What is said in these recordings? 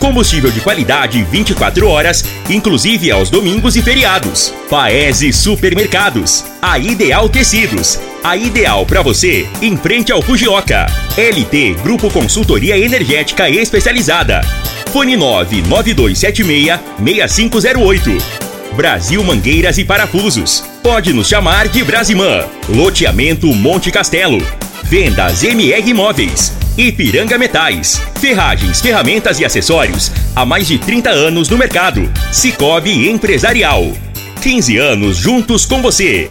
Combustível de qualidade 24 horas, inclusive aos domingos e feriados. Paese Supermercados. A Ideal Tecidos. A ideal para você em frente ao Fujioka. LT Grupo Consultoria Energética Especializada. Fone 99276 6508. Brasil Mangueiras e Parafusos. Pode nos chamar de Brasimã. Loteamento Monte Castelo. Vendas MR Imóveis. Ipiranga Metais. Ferragens, ferramentas e acessórios. Há mais de 30 anos no mercado. Cicobi Empresarial. 15 anos juntos com você.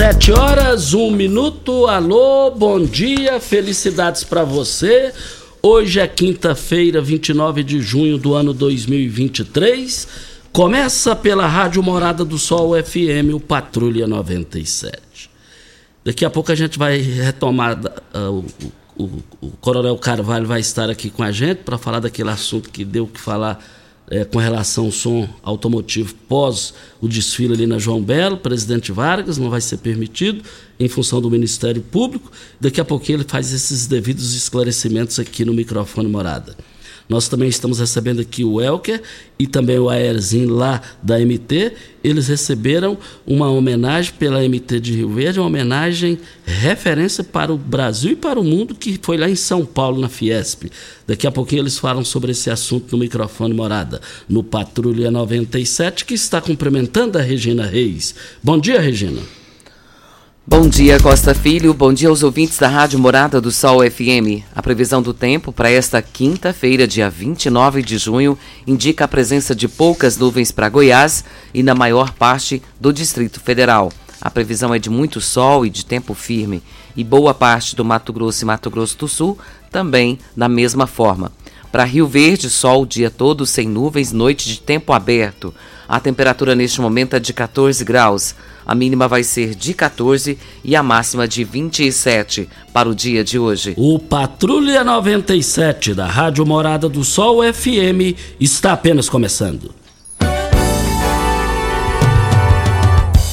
Sete horas, um minuto. Alô, bom dia, felicidades para você. Hoje é quinta-feira, 29 de junho do ano 2023. Começa pela Rádio Morada do Sol FM, o Patrulha 97. Daqui a pouco a gente vai retomar. uh, o, o, o Coronel Carvalho vai estar aqui com a gente para falar daquele assunto que deu que falar eh, com relação ao som automotivo pós o desfile ali na João Belo, presidente Vargas, não vai ser permitido em função do Ministério Público. Daqui a pouquinho ele faz esses devidos esclarecimentos aqui no microfone morada. Nós também estamos recebendo aqui o Elker e também o Aerzinho lá da MT. Eles receberam uma homenagem pela MT de Rio Verde, uma homenagem referência para o Brasil e para o mundo, que foi lá em São Paulo, na Fiesp. Daqui a pouquinho eles falam sobre esse assunto no microfone morada, no Patrulha 97, que está cumprimentando a Regina Reis. Bom dia, Regina. Bom dia, Costa Filho. Bom dia aos ouvintes da Rádio Morada do Sol FM. A previsão do tempo para esta quinta-feira, dia 29 de junho, indica a presença de poucas nuvens para Goiás e na maior parte do Distrito Federal. A previsão é de muito sol e de tempo firme, e boa parte do Mato Grosso e Mato Grosso do Sul também na mesma forma. Para Rio Verde, sol o dia todo sem nuvens, noite de tempo aberto. A temperatura neste momento é de 14 graus. A mínima vai ser de 14 e a máxima de 27 para o dia de hoje. O Patrulha 97 da Rádio Morada do Sol FM está apenas começando.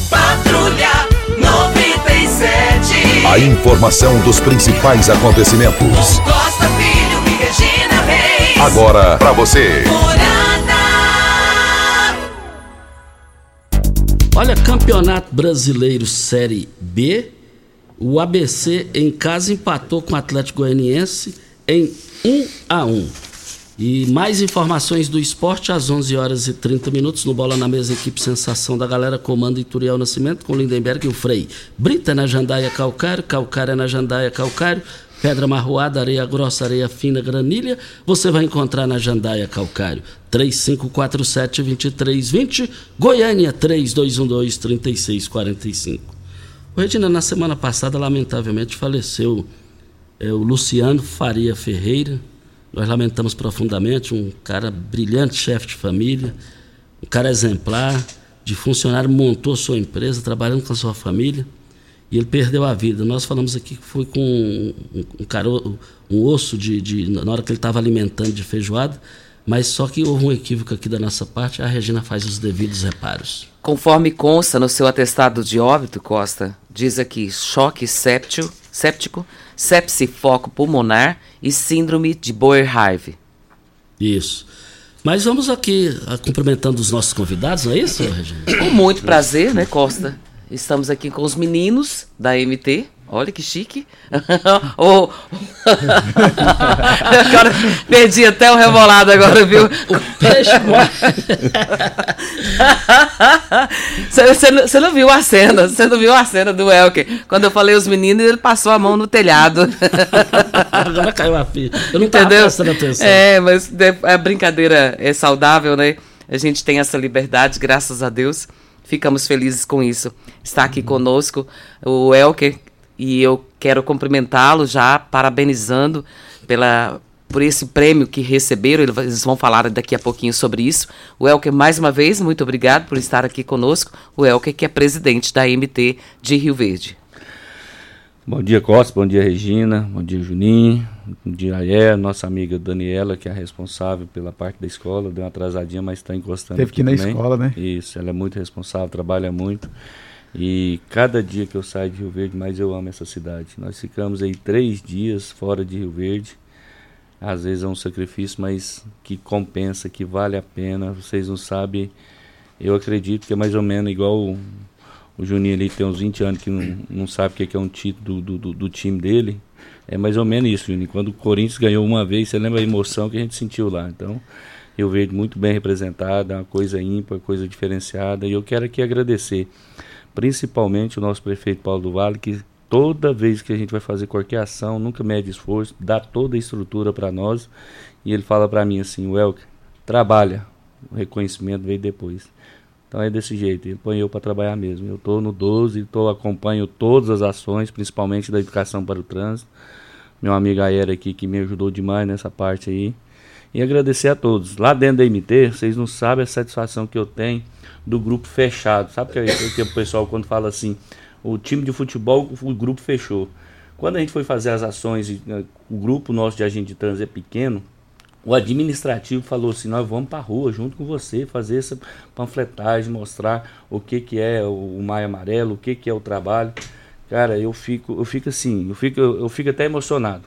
Patrulha 97. A informação dos principais acontecimentos. Costa Filho e Regina Reis. Agora para você. Morada. Olha, Campeonato Brasileiro Série B, o ABC em casa empatou com o Atlético Goianiense em 1 a 1. E mais informações do esporte às 11 horas e 30 minutos no Bola na Mesa, equipe Sensação da Galera, comando Ituriel Nascimento com Lindenberg e o Frei. Brita na Jandaia Calcário, Calcária na Jandaia Calcário, Pedra marroada, areia grossa, areia fina, granilha, você vai encontrar na Jandaia Calcário. 3547-2320, Goiânia 3212-3645. Ô, Regina, na semana passada, lamentavelmente, faleceu é, o Luciano Faria Ferreira. Nós lamentamos profundamente, um cara brilhante, chefe de família, um cara exemplar, de funcionário, montou sua empresa, trabalhando com a sua família e ele perdeu a vida. Nós falamos aqui que foi com um, um, caro, um osso de, de na hora que ele estava alimentando de feijoada, mas só que houve um equívoco aqui da nossa parte, a Regina faz os devidos reparos. Conforme consta no seu atestado de óbito, Costa, diz aqui choque séptico, sepse foco pulmonar e síndrome de Boerhaave. Isso. Mas vamos aqui ah, cumprimentando os nossos convidados, não é isso, Regina? Com muito prazer, né, Costa? Estamos aqui com os meninos da MT. Olha que chique. oh. agora, perdi até o rebolado agora, viu? O peixe Você não, viu a cena, você não viu a cena do Elker. Quando eu falei os meninos, ele passou a mão no telhado. Agora caiu a filha. Eu não Entendeu? prestando atenção. É, mas a brincadeira é saudável, né? A gente tem essa liberdade, graças a Deus. Ficamos felizes com isso. Está aqui conosco o Elker e eu quero cumprimentá-lo já, parabenizando pela por esse prêmio que receberam. Ele- Eles vão falar daqui a pouquinho sobre isso. O Elker, mais uma vez, muito obrigado por estar aqui conosco. O Elker, que é presidente da MT de Rio Verde. Bom dia, Costa. Bom dia, Regina. Bom dia, Juninho. Bom dia, Ayer. Nossa amiga Daniela, que é a responsável pela parte da escola. Deu uma atrasadinha, mas está encostando. Teve que ir na também. escola, né? Isso, ela é muito responsável, trabalha muito. E cada dia que eu saio de Rio Verde, mais eu amo essa cidade. Nós ficamos aí três dias fora de Rio Verde. Às vezes é um sacrifício, mas que compensa, que vale a pena. Vocês não sabem. Eu acredito que é mais ou menos igual o, Juninho ali tem uns 20 anos que não, não sabe o que é é um título do, do, do time dele. É mais ou menos isso, Juninho. Quando o Corinthians ganhou uma vez, você lembra a emoção que a gente sentiu lá. Então, Rio Verde muito bem representado, é uma coisa ímpar, coisa diferenciada. E eu quero aqui agradecer, principalmente o nosso prefeito Paulo do Vale, que toda vez que a gente vai fazer qualquer ação, nunca mede esforço, dá toda a estrutura para nós. E ele fala para mim assim, Welker, trabalha, o reconhecimento veio depois. Então é desse jeito, ele põe eu para trabalhar mesmo. Eu estou no 12, tô, acompanho todas as ações, principalmente da educação para o trânsito. Meu amigo Ayer aqui que me ajudou demais nessa parte aí. E agradecer a todos. Lá dentro da MT, vocês não sabem a satisfação que eu tenho do grupo fechado. Sabe que, que o pessoal quando fala assim, o time de futebol, o grupo fechou. Quando a gente foi fazer as ações, eh, o grupo nosso de agente de trânsito é pequeno, o administrativo falou assim, nós vamos para rua junto com você, fazer essa panfletagem, mostrar o que, que é o, Maio Amarelo, o que, que é o trabalho. Cara, eu fico, eu fico assim, eu fico, eu fico até emocionado.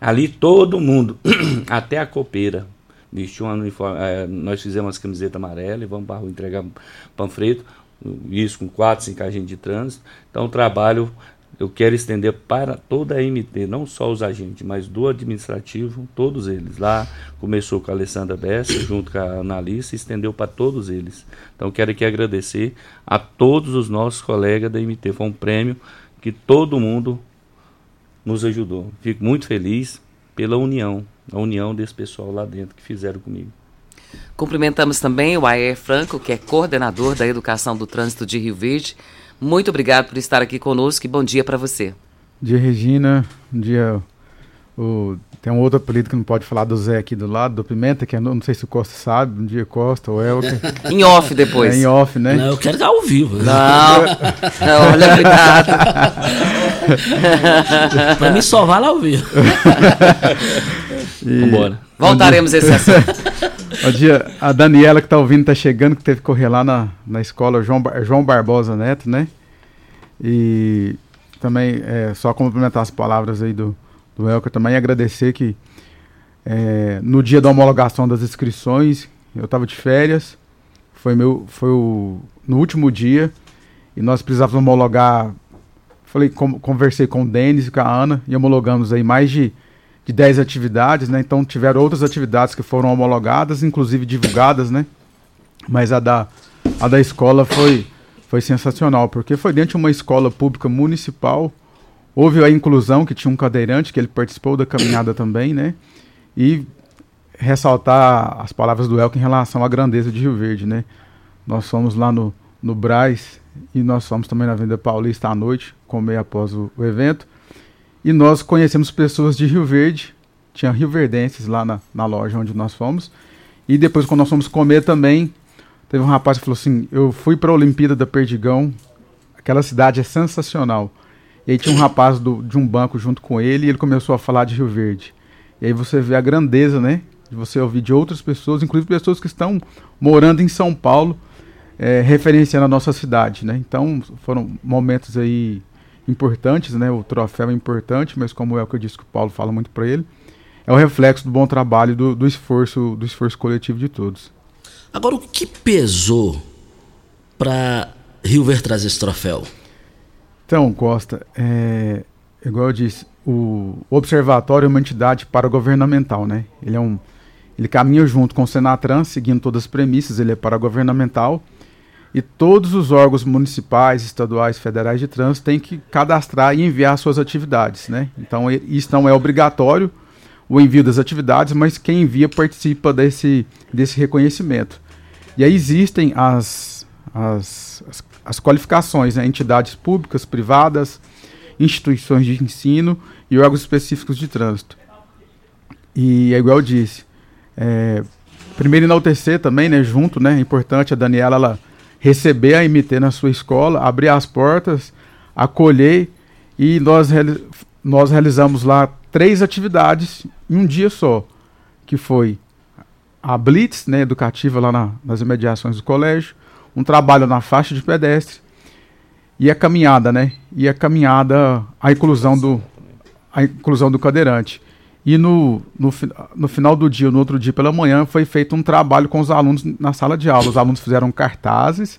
Ali todo mundo, até a copeira, vestiu um uniforme. eh, nós fizemos as camisetas amarelas e vamos para rua entregar panfleto, isso com quatro, cinco agentes de trânsito. Então o trabalho eu quero estender para toda a MT, não só os agentes, mas do administrativo, todos eles. Lá começou com a Alessandra Bessa, junto com a analista, estendeu para todos eles. Então quero aqui agradecer a todos os nossos colegas da MT. Foi um prêmio que todo mundo nos ajudou. Fico muito feliz pela união, a união desse pessoal lá dentro que fizeram comigo. Cumprimentamos também o Ayer Franco, que é coordenador da Educação do Trânsito de Rio Verde. Muito obrigado por estar aqui conosco e bom dia para você. Dia Regina, um dia o, tem um outro apelido que não pode falar do Zé aqui do lado, do Pimenta, que é, não sei se o Costa sabe, um dia Costa, o Elker. Em off depois. É em off, né? Não, eu quero dar ao vivo. Não, não, olha, cuidado. Pra mim só vale ao vivo. E- Vambora. Voltaremos a esse assunto. Bom dia, a Daniela que tá ouvindo, tá chegando, que teve que correr lá na, na escola João, João Barbosa Neto, né? E também é, só complementar as palavras aí do, do Elker também agradecer que é, no dia da homologação das inscrições, eu estava de férias, foi, meu, foi o, no último dia, e nós precisávamos homologar. Falei, com- conversei com o Denis e com a Ana e homologamos aí mais de, de 10 atividades, né? Então tiveram outras atividades que foram homologadas, inclusive divulgadas, né? Mas a da, a da escola foi, foi sensacional, porque foi dentro de uma escola pública municipal. Houve a inclusão, que tinha um cadeirante, que ele participou da caminhada também, né? E ressaltar as palavras do Elke em relação à grandeza de Rio Verde, né? Nós fomos lá no, no Braz e nós fomos também na Avenida Paulista à noite, comer após o, o evento. E nós conhecemos pessoas de Rio Verde, tinha rioverdenses lá na, na loja onde nós fomos. E depois, quando nós fomos comer também, teve um rapaz que falou assim: Eu fui para a Olimpíada da Perdigão, aquela cidade é sensacional. E aí tinha um rapaz do, de um banco junto com ele e ele começou a falar de Rio Verde. E aí você vê a grandeza, né? De você ouvir de outras pessoas, inclusive pessoas que estão morando em São Paulo, eh, referenciando a nossa cidade, né? Então foram momentos aí importantes, né? O troféu é importante, mas como é o que eu disse que o Paulo fala muito para ele, é o reflexo do bom trabalho, do, do esforço, do esforço coletivo de todos. Agora, o que pesou para Rio Verde trazer esse troféu? Então, Costa, é, igual eu disse, o observatório é uma entidade paragovernamental, né? Ele é um, ele caminha junto com o Senatran, seguindo todas as premissas, ele é paragovernamental e todos os órgãos municipais, estaduais, federais de trânsito têm que cadastrar e enviar suas atividades, né? Então, isso não é obrigatório o envio das atividades, mas quem envia participa desse, desse reconhecimento. E aí existem as, as, as, as qualificações, né? entidades públicas, privadas, instituições de ensino e órgãos específicos de trânsito. E é igual eu disse, é, primeiro enaltecer também, né, junto, né, é importante a Daniela ela receber a MT na sua escola, abrir as portas, acolher e nós, nós realizamos lá três atividades em um dia só, que foi a blitz, né, educativa lá na, nas imediações do colégio, um trabalho na faixa de pedestre e a caminhada, né? E a caminhada, a inclusão do a inclusão do cadeirante. E no, no, no final do dia, no outro dia pela manhã, foi feito um trabalho com os alunos na sala de aula. Os alunos fizeram cartazes,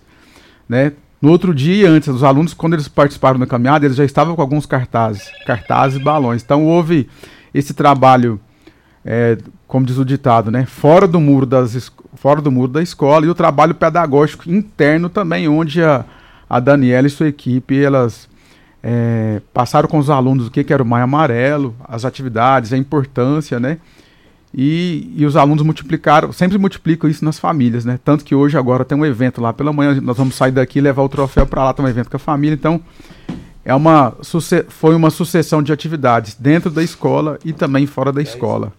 né? No outro dia, antes, os alunos, quando eles participaram da caminhada, eles já estavam com alguns cartazes, cartazes e balões. Então houve esse trabalho, é, como diz o ditado, né? Fora do muro das fora do muro da escola e o trabalho pedagógico interno também, onde a, a Daniela e sua equipe elas é, passaram com os alunos o que, que era o Maio Amarelo, as atividades, a importância, né? E, e, os alunos multiplicaram, sempre multiplicam isso nas famílias, né? Tanto que hoje agora tem um evento lá pela manhã, nós vamos sair daqui e levar o troféu para lá, tem um evento com a família, então é uma, foi uma sucessão de atividades dentro da escola e também fora da escola.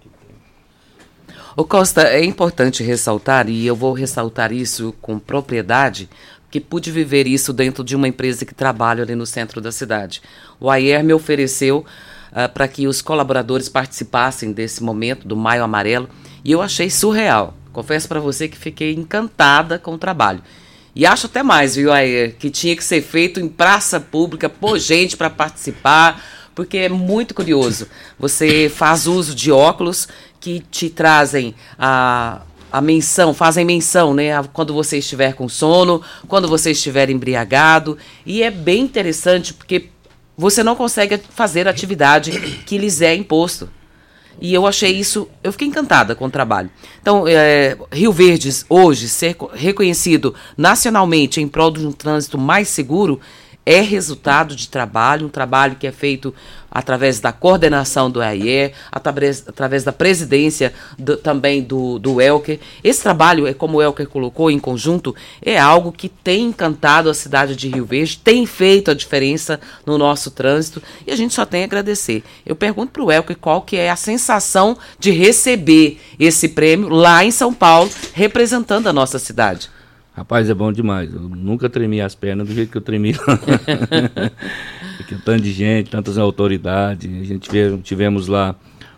O Costa, é importante ressaltar, e eu vou ressaltar isso com propriedade, que pude viver isso dentro de uma empresa que trabalha ali no centro da cidade. O Ayer me ofereceu uh, para que os colaboradores participassem desse momento do Maio Amarelo e eu achei surreal. Confesso para você que fiquei encantada com o trabalho. E acho até mais, viu, Ayer, que tinha que ser feito em praça pública, por gente para participar, porque é muito curioso. Você faz uso de óculos que te trazem a a menção, fazem menção, né? Quando você estiver com sono, quando você estiver embriagado. E é bem interessante porque você não consegue fazer a atividade que lhes é imposto. E eu achei isso, eu fiquei encantada com o trabalho. Então, é, Rio Verdes, hoje, ser reconhecido nacionalmente em prol de um trânsito mais seguro, é resultado de trabalho, um trabalho que é feito através da coordenação do AIE, através, através da presidência do, também do, do Elker. Esse trabalho, é como o Elker colocou em conjunto, é algo que tem encantado a cidade de Rio Verde, tem feito a diferença no nosso trânsito e a gente só tem a agradecer. Eu pergunto para o Elker qual que é a sensação de receber esse prêmio lá em São Paulo, representando a nossa cidade. Rapaz, é bom demais. Eu nunca tremi as pernas do jeito que eu tremi lá. Tanto de gente, tantas autoridades. A gente tivemos lá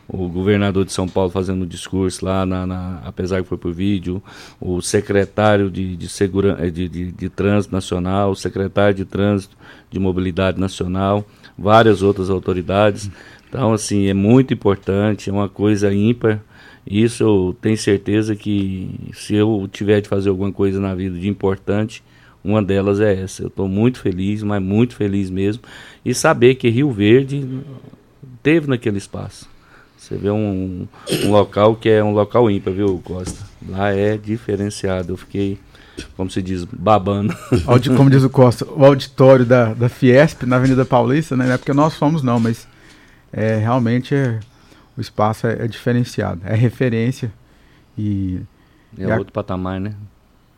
o governador de São Paulo fazendo um discurso lá, na, na, apesar que foi por vídeo, o secretário de, de, segura, eh, de, de, de Trânsito Nacional, o secretário de Trânsito de Mobilidade Nacional, várias outras autoridades. Então, assim, é muito importante, é uma coisa ímpar isso eu tenho certeza que se eu tiver de fazer alguma coisa na vida de importante, uma delas é essa. Eu estou muito feliz, mas muito feliz mesmo. E saber que Rio Verde teve naquele espaço. Você vê um, um local que é um local ímpar, viu, Costa? Lá é diferenciado. Eu fiquei, como se diz, babando. Como diz o Costa, o auditório da, da Fiesp na Avenida Paulista, né? Não é porque nós fomos, não, mas é, realmente é o espaço é, é diferenciado, é referência e é e outro patamar, né?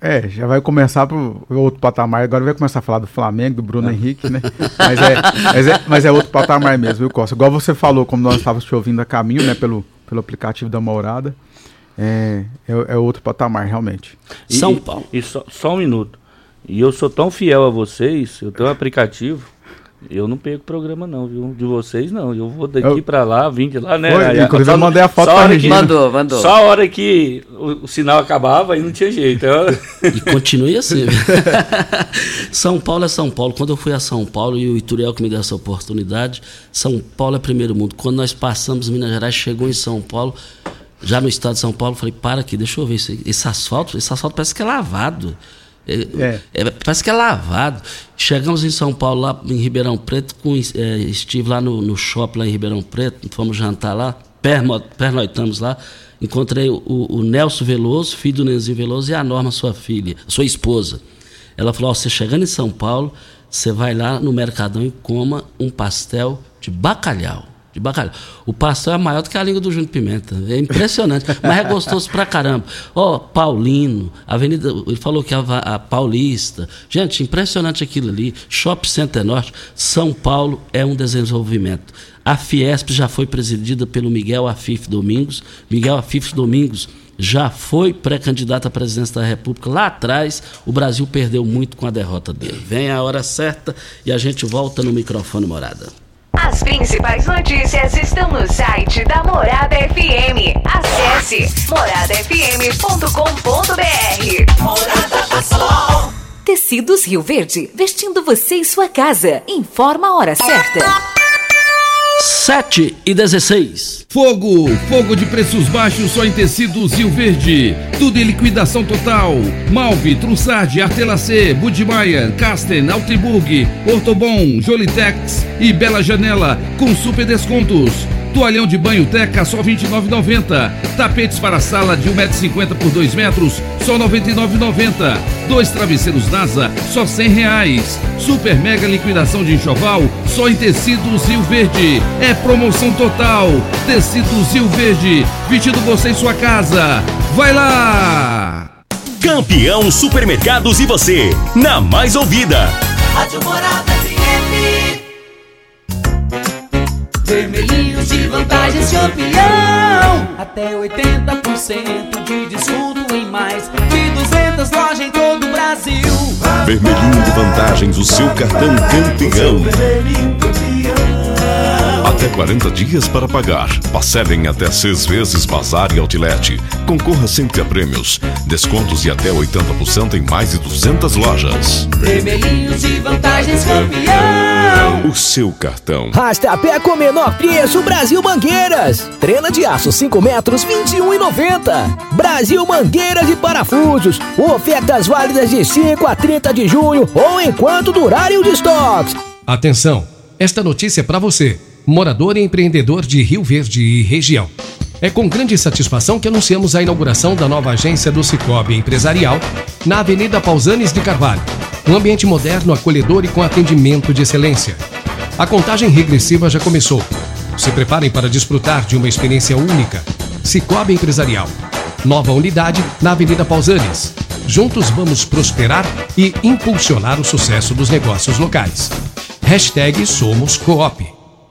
É, já vai começar pro outro patamar. Agora vai começar a falar do Flamengo, do Bruno é. Henrique, né? Mas é, mas é, mas, é, outro patamar mesmo, viu, Costa? Igual você falou, como nós estávamos te ouvindo a caminho, né? Pelo, pelo aplicativo da Morada. É, é, é outro patamar, realmente. E, São Paulo. E, e só, só um minuto. E eu sou tão fiel a vocês, eu tenho um aplicativo Eu não perco programa não, viu? De vocês não. Eu vou daqui Eu- pra lá, vim de lá, né? Foi, Aí, inclusive eu mandei a foto pra hora que- Regina. Mandou, mandou. Só a hora que o, o sinal acabava, aí não tinha jeito. Eu- E continue assim. São Paulo é São Paulo. Quando eu fui a São Paulo e o Ituriel que me deu essa oportunidade, São Paulo é primeiro mundo. Quando nós passamos Minas Gerais, chegou em São Paulo, já no estado de São Paulo, falei, para aqui, deixa eu ver isso aí. Esse asfalto, esse asfalto parece que é lavado. É, é, parece que é lavado. Chegamos em São Paulo, lá em Ribeirão Preto, com, é, estive lá no, no shopping lá em Ribeirão Preto, fomos jantar lá, perno- pernoitamos lá. Encontrei o, o Nelson Veloso, filho do Nenzinho Veloso, e a Norma, sua filha, sua esposa. Ela falou: ó, você chegando em São Paulo, você vai lá no Mercadão e coma um pastel de bacalhau. De bacalhau. O pastel é maior do que a língua do Júnior Pimenta. É impressionante, mas é gostoso pra caramba. Ó, Paulino, Avenida. Ele falou que a, a Paulista. Gente, impressionante aquilo ali. Shopping Center Norte. São Paulo é um desenvolvimento. A Fiesp já foi presidida pelo Miguel Afif Domingos. Miguel Afif Domingos já foi pré-candidato à presidência da República lá atrás. O Brasil perdeu muito com a derrota dele. Vem a hora certa e a gente volta no microfone morada. As principais notícias estão no site da Morada FM. Acesse moradafm.com.br. Morada do Sol. Tecidos Rio Verde, vestindo você e sua casa. Informa a hora certa. 7 e 16. Fogo! Fogo de preços baixos só em tecidos Rio Verde. Tudo em liquidação total. Malve, Trussardi, Artelacê, Budmeier, Casten, Altriburg, Ortobon, Jolitex e Bela Janela com super descontos. Toalhão de banho Teca só R$ 29,90. Tapetes para sala de 1,50m por 2 metros, só R$ 99,90. Dois travesseiros NASA, só 100 reais. Super mega liquidação de enxoval, só em tecidos Rio Verde. É promoção total. Tecidos Rio Verde, vestindo você em sua casa. Vai lá! Campeão Supermercados e você, na mais ouvida. Rádio Morada FM. Vermelhinhos de vantagens campeão. Até 80% de desconto em mais de 200 lojas em todo o Brasil. Vermelhinho de vantagens, o seu cartão campeão. Até 40 dias para pagar. Parcelem até seis vezes Bazar e Outlet. Concorra sempre a prêmios. Descontos de até 80% em mais de 200 lojas. Vermelhinhos de vantagens campeão. O seu cartão. Rastapé com menor preço Brasil Mangueiras. Trena de aço 5 metros 21,90. Brasil Mangueiras e Parafusos. Ofertas válidas de 5 a 30 de junho ou enquanto durarem os estoques. Atenção! Esta notícia é para você, morador e empreendedor de Rio Verde e região. É com grande satisfação que anunciamos a inauguração da nova agência do Cicobi Empresarial na Avenida Pausanes de Carvalho. Um ambiente moderno, acolhedor e com atendimento de excelência. A contagem regressiva já começou. Se preparem para desfrutar de uma experiência única. Cicobi Empresarial. Nova unidade na Avenida Pausanes. Juntos vamos prosperar e impulsionar o sucesso dos negócios locais. Hashtag Somos Coop.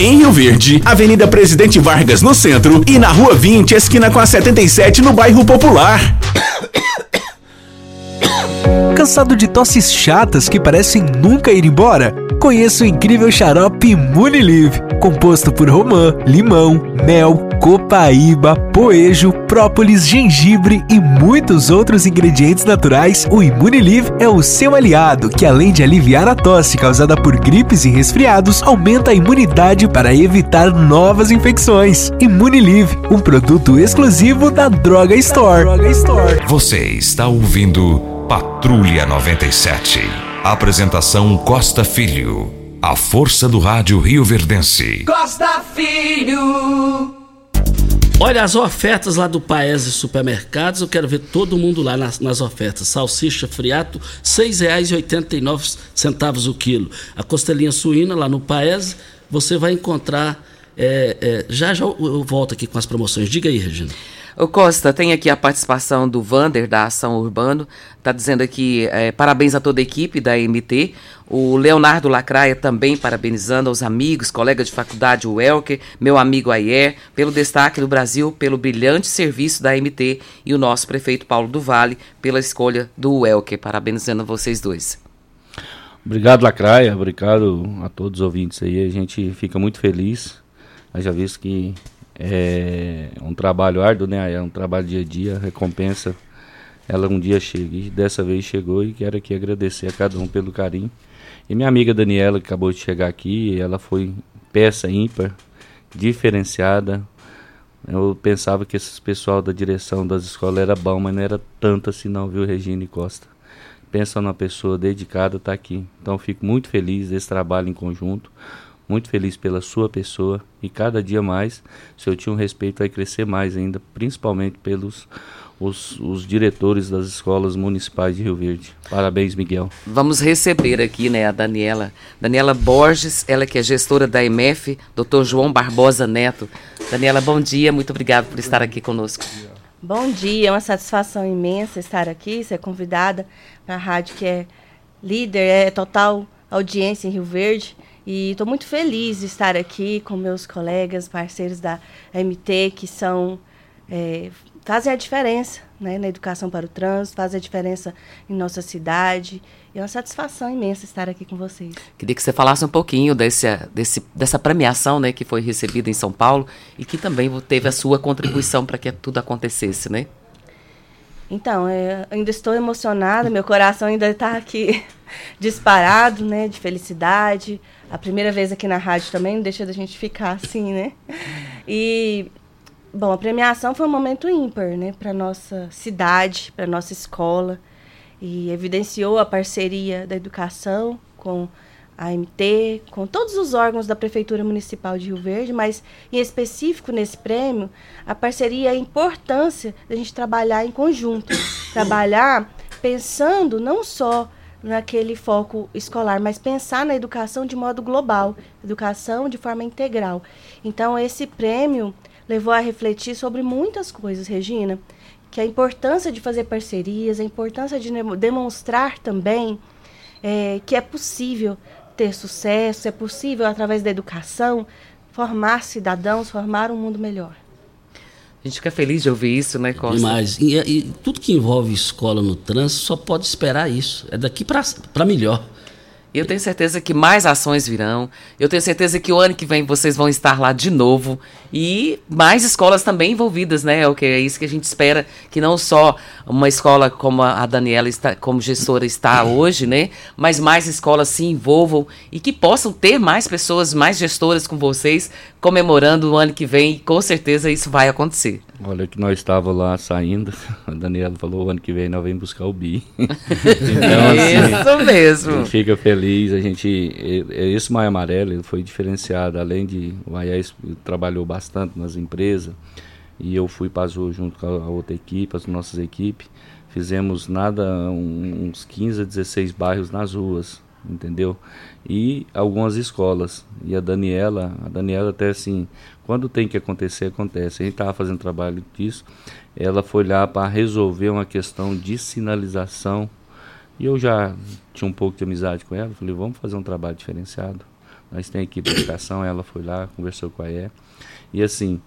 Em Rio Verde, Avenida Presidente Vargas no centro e na Rua 20, esquina com a 77 no bairro Popular. Cansado de tosses chatas que parecem nunca ir embora? Conheça o incrível xarope Munilive, composto por romã, limão, mel, copaíba, poejo, própolis, gengibre e muitos outros ingredientes naturais. O Imunilive é o seu aliado, que além de aliviar a tosse causada por gripes e resfriados, aumenta a imunidade para evitar novas infecções. Imunilive, um produto exclusivo da Droga Store. Você está ouvindo Patrulha 97. Apresentação Costa Filho. A força do rádio Rio Verdense. Costa Filho. Olha as ofertas lá do Paese Supermercados, eu quero ver todo mundo lá nas, nas ofertas. Salsicha friato, R$ 6,89 o quilo. A costelinha suína lá no Paese, você vai encontrar. é, é, já já eu, eu volto aqui com as promoções. Diga aí, Regina. Ô Costa, tem aqui a participação do Vander, da Ação Urbano. Tá dizendo aqui, é, parabéns a toda a equipe da MT. O Leonardo Lacraia também parabenizando aos amigos, colega de faculdade, o Elker, meu amigo Ayer, pelo destaque do Brasil, pelo brilhante serviço da MT e o nosso prefeito Paulo do Vale pela escolha do Elker. Parabenizando vocês dois. Obrigado, Lacraia. Obrigado a todos os ouvintes aí. A gente fica muito feliz. Já visto que é um trabalho árduo, né? É um trabalho dia a dia, recompensa. Ela um dia chega e dessa vez chegou e quero aqui agradecer a cada um pelo carinho. E minha amiga Daniela, que acabou de chegar aqui, ela foi peça ímpar, diferenciada. Eu pensava que esse pessoal da direção das escolas era bom, mas não era tanto assim não, viu, Regina e Costa? Pensa numa pessoa dedicada, tá aqui. Então fico muito feliz desse trabalho em conjunto, muito feliz pela sua pessoa e cada dia mais, se eu tinha um respeito, vai crescer mais ainda, principalmente pelos os, os diretores das escolas municipais de Rio Verde. Parabéns, Miguel. Vamos receber aqui, né, a Daniela. Daniela Borges, ela que é gestora da MF, Dr. João Barbosa Neto. Daniela, bom dia, muito obrigado por estar aqui conosco. Bom dia, é uma satisfação imensa estar aqui, ser convidada para a rádio que é líder, é total audiência em Rio Verde. E estou muito feliz de estar aqui com meus colegas, parceiros da MT, que são é, fazem a diferença né, na educação para o trânsito, fazem a diferença em nossa cidade. E é uma satisfação imensa estar aqui com vocês. Queria que você falasse um pouquinho desse, desse, dessa premiação né, que foi recebida em São Paulo e que também teve a sua contribuição para que tudo acontecesse, né? Então, é, ainda estou emocionada, meu coração ainda está aqui disparado, né, de felicidade. A primeira vez aqui na rádio também não deixa da gente ficar assim, né? E Bom, a premiação foi um momento ímpar, né, para nossa cidade, para nossa escola, e evidenciou a parceria da educação com a MT, com todos os órgãos da Prefeitura Municipal de Rio Verde, mas em específico nesse prêmio, a parceria a importância da gente trabalhar em conjunto, trabalhar pensando não só naquele foco escolar, mas pensar na educação de modo global, educação de forma integral. Então, esse prêmio levou a refletir sobre muitas coisas, Regina, que a importância de fazer parcerias, a importância de demonstrar também é, que é possível ter sucesso, é possível, através da educação, formar cidadãos, formar um mundo melhor. A gente fica feliz de ouvir isso, né, Costa? Demais. E, e tudo que envolve escola no trânsito só pode esperar isso. É daqui para melhor. Eu tenho certeza que mais ações virão. Eu tenho certeza que o ano que vem vocês vão estar lá de novo. E mais escolas também envolvidas, né? O que é isso que a gente espera. Que não só uma escola como a Daniela está, como gestora está hoje, né? Mas mais escolas se envolvam e que possam ter mais pessoas, mais gestoras com vocês, comemorando o ano que vem. E com certeza isso vai acontecer. Olha que nós estávamos lá saindo, a Daniela falou, ano que vem nós vamos buscar o BI. então, Isso mesmo. A gente fica feliz, a gente, esse Maio Amarelo ele foi diferenciado, além de, o Aiés trabalhou bastante nas empresas, e eu fui para Azul junto com a outra equipe, as nossas equipes, fizemos nada, uns 15 a 16 bairros nas ruas, entendeu? E algumas escolas, e a Daniela, a Daniela até assim, quando tem que acontecer, acontece. A gente estava fazendo trabalho disso, ela foi lá para resolver uma questão de sinalização, e eu já tinha um pouco de amizade com ela, falei, vamos fazer um trabalho diferenciado. Nós tem equipe de educação, ela foi lá, conversou com a E. E assim,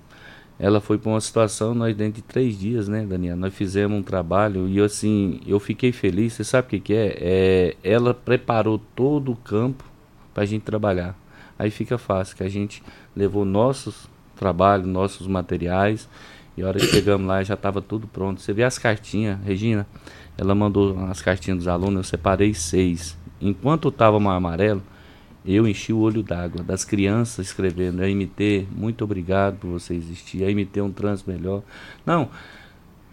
ela foi para uma situação, nós dentro de três dias, né, Daniela, nós fizemos um trabalho e assim, eu fiquei feliz, você sabe o que, que é? é? Ela preparou todo o campo para a gente trabalhar. Aí fica fácil, que a gente levou nossos trabalhos, nossos materiais, e a hora que chegamos lá já estava tudo pronto. Você vê as cartinhas, Regina, ela mandou as cartinhas dos alunos, eu separei seis. Enquanto estava mais amarelo, eu enchi o olho d'água das crianças escrevendo, a MT, muito obrigado por você existir, a MT é um trânsito melhor. Não,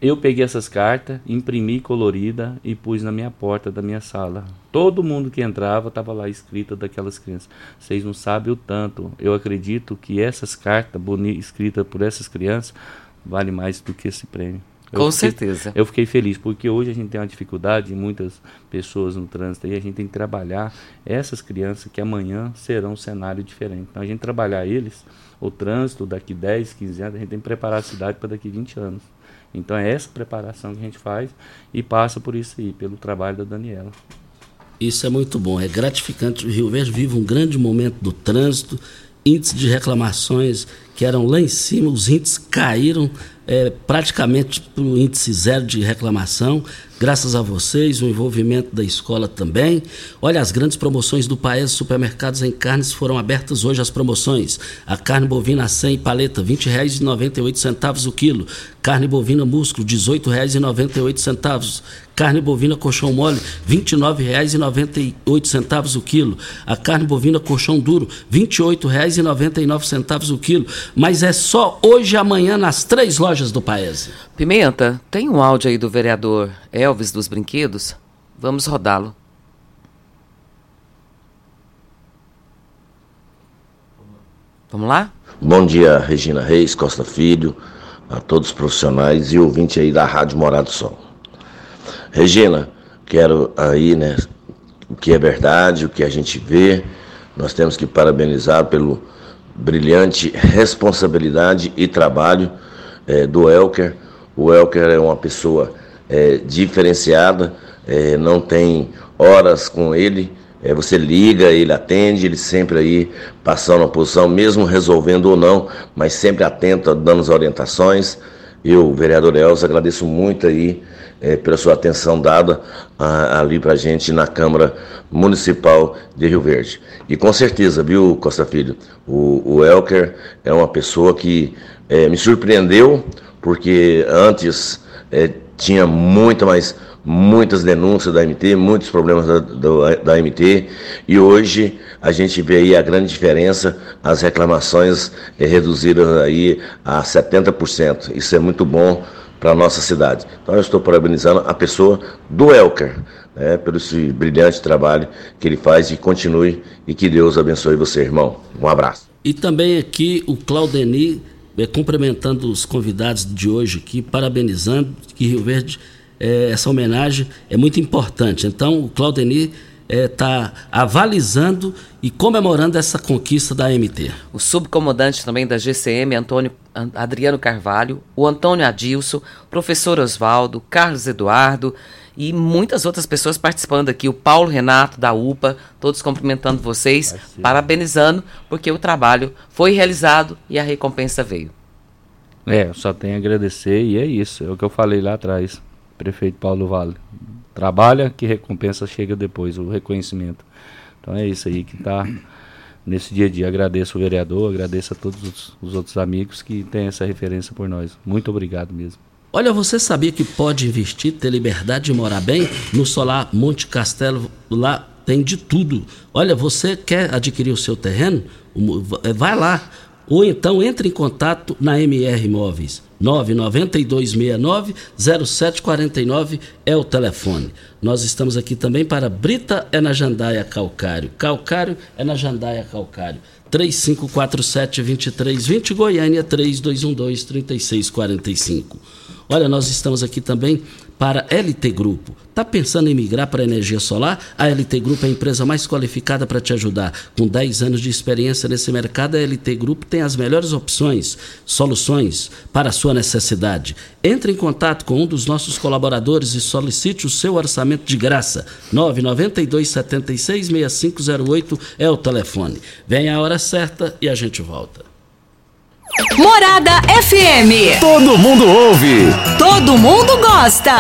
eu peguei essas cartas, imprimi colorida e pus na minha porta da minha sala. Todo mundo que entrava estava lá escrita daquelas crianças. Vocês não sabem o tanto. Eu acredito que essas cartas escritas por essas crianças vale mais do que esse prêmio. Eu Com fiquei- certeza. Eu fiquei feliz porque hoje a gente tem uma dificuldade, muitas pessoas no trânsito e a gente tem que trabalhar essas crianças que amanhã serão um cenário diferente. Então a gente trabalhar eles, o trânsito daqui 10, 15 anos, a gente tem que preparar a cidade para daqui 20 anos. Então é essa preparação que a gente faz e passa por isso aí, pelo trabalho da Daniela. Isso é muito bom, é gratificante. O Rio Verde vive um grande momento do trânsito, índice de reclamações que eram lá em cima, os índices caíram é, praticamente para o índice zero de reclamação, graças a vocês, o envolvimento da escola também. Olha, as grandes promoções do Paes Supermercados em Carnes foram abertas hoje as promoções. A carne bovina 100 paleta, R$ 20,98 o quilo. Carne bovina músculo, R$ 18,98. Carne bovina colchão mole, R$ 29,98 o quilo. A carne bovina colchão duro, R$ 28,99 o quilo. Mas é só hoje e amanhã nas três lojas do Paese. Pimenta, tem um áudio aí do vereador Elvis dos Brinquedos? Vamos rodá-lo. Vamos lá? Bom dia, Regina Reis, Costa Filho, a todos os profissionais e ouvintes aí da Rádio Morado do Sol. Regina, quero aí, né, o que é verdade, o que a gente vê, nós temos que parabenizar pelo brilhante responsabilidade e trabalho eh, do Elker. O Elker é uma pessoa eh, diferenciada, eh, não tem horas com ele, é, você liga, ele atende, ele sempre aí passando a posição, mesmo resolvendo ou não, mas sempre atento, dando as orientações. Eu, vereador Elza, agradeço muito aí é, pela sua atenção dada a, ali para gente na Câmara Municipal de Rio Verde. E com certeza, viu, Costa Filho, o, o Elker é uma pessoa que é, me surpreendeu, porque antes é, tinha muita mais muitas denúncias da MT, muitos problemas da, do- da MT, e hoje a gente vê aí a grande diferença, as reclamações eh, reduzidas aí a 70%. Isso é muito bom para a nossa cidade. Então eu estou parabenizando a pessoa do Elker, né, pelo esse brilhante trabalho que ele faz e continue, e que Deus abençoe você, irmão. Um abraço. E também aqui o Claudeni, eh, cumprimentando os convidados de hoje aqui, parabenizando que Rio Verde, eh, essa homenagem é muito importante. Então o Claudeni está avalizando e comemorando essa conquista da MT. O subcomandante também da GCM, Antônio An- Adriano Carvalho, o Antônio Adilson, professor Oswaldo, Carlos Eduardo e muitas outras pessoas participando aqui. O Paulo Renato da UPA, todos cumprimentando vocês, parabenizando, porque o trabalho foi realizado e a recompensa veio. É, eu só tenho a agradecer e é isso, é o que eu falei lá atrás, prefeito Paulo Vale. Trabalha que recompensa chega depois, o reconhecimento. Então é isso aí que está nesse dia a dia. Agradeço o vereador, agradeço a todos os, os outros amigos que têm essa referência por nós. Muito obrigado mesmo. Olha, você sabia que pode investir, ter liberdade de morar bem? No Solar Monte Castelo, lá tem de tudo. Olha, você quer adquirir o seu terreno? Vai lá. Ou então entre em contato na MR Imóveis. 99269-0749 é o telefone. Nós estamos aqui também para Brita é na Jandaia Calcário. Calcário é na Jandaia Calcário. 3547-2320, Goiânia 3212-3645. Olha, nós estamos aqui também para LT Grupo. Está pensando em migrar para energia solar? A LT Grupo é a empresa mais qualificada para te ajudar. Com 10 anos de experiência nesse mercado, a LT Grupo tem as melhores opções, soluções para a sua necessidade. Entre em contato com um dos nossos colaboradores e solicite o seu orçamento de graça. 992 76 6508 é o telefone. Vem a hora certa e a gente volta. Morada FM. Todo mundo ouve. Todo mundo gosta.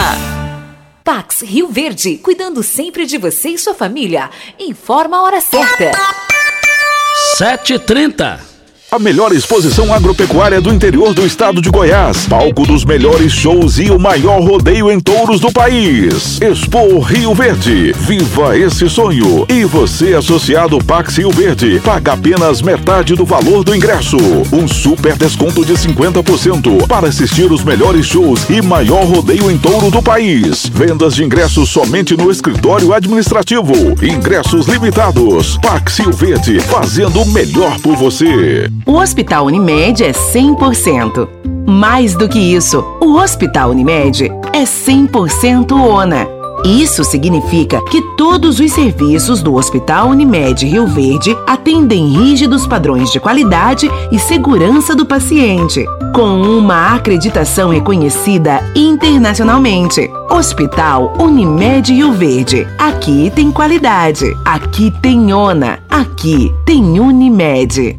Pax Rio Verde, cuidando sempre de você e sua família. Informa a hora certa. 7h30. A melhor exposição agropecuária do interior do estado de Goiás. Palco dos melhores shows e o maior rodeio em touros do país. Expo Rio Verde. Viva esse sonho. E você, associado Pax Rio Verde, paga apenas metade do valor do ingresso. Um super desconto de 50% para assistir os melhores shows e maior rodeio em touro do país. Vendas de ingressos somente no escritório administrativo. Ingressos limitados. Pax Rio Verde, fazendo o melhor por você. O Hospital Unimed é 100%. Mais do que isso, o Hospital Unimed é 100% ONA. Isso significa que todos os serviços do Hospital Unimed Rio Verde atendem rígidos padrões de qualidade e segurança do paciente, com uma acreditação reconhecida internacionalmente. Hospital Unimed Rio Verde. Aqui tem qualidade. Aqui tem ONA. Aqui tem Unimed.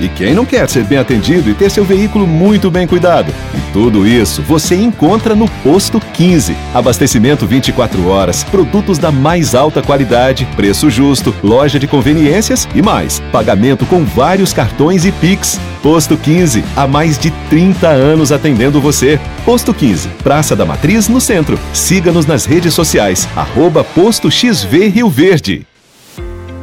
E quem não quer ser bem atendido e ter seu veículo muito bem cuidado? E tudo isso você encontra no Posto 15. Abastecimento 24 horas, produtos da mais alta qualidade, preço justo, loja de conveniências e mais. Pagamento com vários cartões e Pix. Posto 15, há mais de 30 anos atendendo você. Posto 15, Praça da Matriz, no centro. Siga-nos nas redes sociais, arroba Posto XV Rio Verde.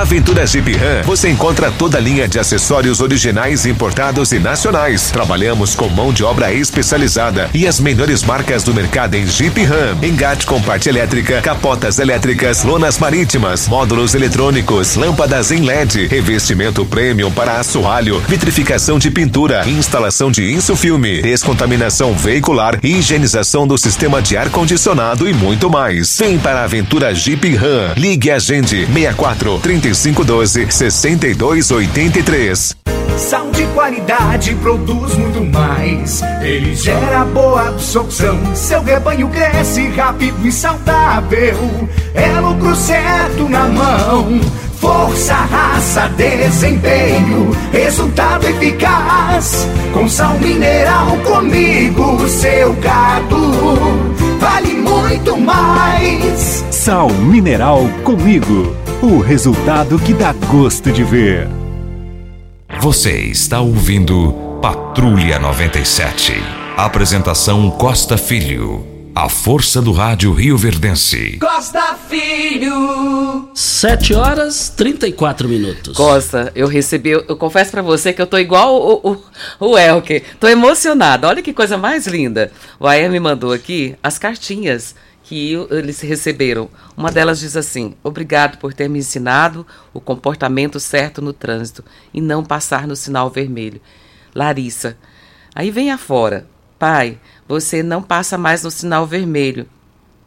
Aventura Jeep Ram, você encontra toda a linha de acessórios originais importados e nacionais. Trabalhamos com mão de obra especializada e as melhores marcas do mercado em Jeep Ram. Engate com parte elétrica, capotas elétricas, lonas marítimas, módulos eletrônicos, lâmpadas em LED, revestimento premium para assoalho, vitrificação de pintura, instalação de insufilme, descontaminação veicular, higienização do sistema de ar-condicionado e muito mais. Vem para a Aventura Jeep Ram. Ligue a gente 64 3512 6283. Sal de qualidade produz muito mais. Ele gera boa absorção. Seu rebanho cresce rápido e saudável. É lucro certo na mão. Força, raça, desempenho, resultado eficaz. Com sal mineral comigo, seu gado vale muito mais. Sal mineral comigo. O resultado que dá gosto de ver. Você está ouvindo Patrulha 97. Apresentação Costa Filho. A força do rádio Rio Verdense. Costa Filho. 7 horas 34 minutos. Costa, eu recebi, eu, eu confesso para você que eu tô igual o, o, o Elke. Tô emocionada. Olha que coisa mais linda. O Aer me mandou aqui as cartinhas que eles receberam. Uma delas diz assim: Obrigado por ter me ensinado o comportamento certo no trânsito e não passar no sinal vermelho. Larissa. Aí vem afora. Pai, você não passa mais no sinal vermelho.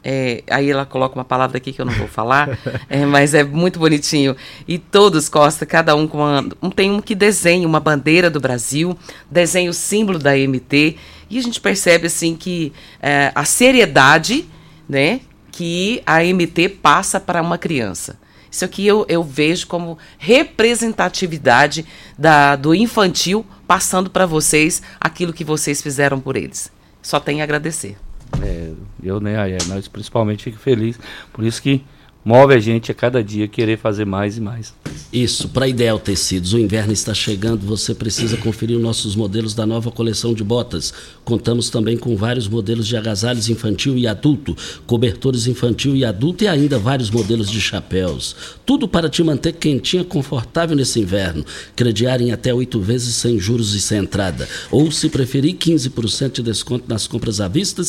É, aí ela coloca uma palavra aqui que eu não vou falar, é, mas é muito bonitinho. E todos, Costa, cada um com uma, um, tem um que desenha uma bandeira do Brasil, desenha o símbolo da MT, e a gente percebe assim que é, a seriedade né, que a MT passa para uma criança. Isso aqui eu, eu vejo como representatividade da, do infantil passando para vocês aquilo que vocês fizeram por eles. Só tenho a agradecer. É, eu, né, nós principalmente fico feliz. Por isso que move a gente a cada dia querer fazer mais e mais. Isso, para Ideal Tecidos, o inverno está chegando, você precisa conferir nossos modelos da nova coleção de botas. Contamos também com vários modelos de agasalhos infantil e adulto, cobertores infantil e adulto e ainda vários modelos de chapéus. Tudo para te manter quentinha, confortável nesse inverno. Crediar em até oito vezes sem juros e sem entrada. Ou, se preferir, 15% de desconto nas compras à vista.